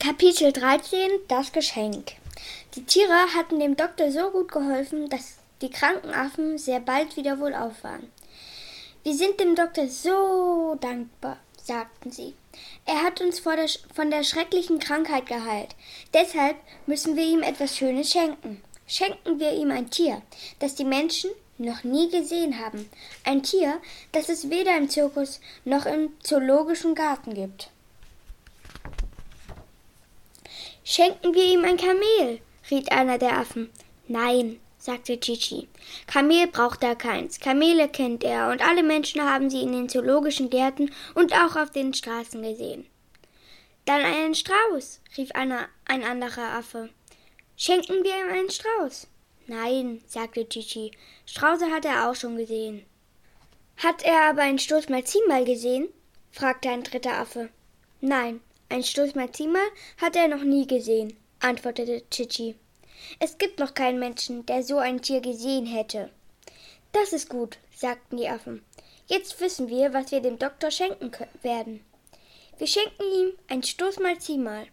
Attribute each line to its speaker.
Speaker 1: Kapitel 13 Das Geschenk Die Tiere hatten dem Doktor so gut geholfen, dass die kranken Affen sehr bald wieder wohlauf waren. Wir sind dem Doktor so dankbar, sagten sie. Er hat uns der, von der schrecklichen Krankheit geheilt. Deshalb müssen wir ihm etwas Schönes schenken. Schenken wir ihm ein Tier, das die Menschen noch nie gesehen haben. Ein Tier, das es weder im Zirkus noch im zoologischen Garten gibt. Schenken wir ihm ein Kamel, riet einer der Affen. Nein, sagte Chichi. Kamel braucht er keins. Kamele kennt er, und alle Menschen haben sie in den zoologischen Gärten und auch auf den Straßen gesehen. Dann einen Strauß, rief einer, ein anderer Affe. Schenken wir ihm einen Strauß. Nein, sagte Chichi. Strauße hat er auch schon gesehen. Hat er aber einen Stoß mal gesehen? fragte ein dritter Affe. Nein, ein Stoßmalzima hat er noch nie gesehen, antwortete Chichi. Es gibt noch keinen Menschen, der so ein Tier gesehen hätte. Das ist gut, sagten die Affen. Jetzt wissen wir, was wir dem Doktor schenken werden. Wir schenken ihm ein Stoßmalzimal.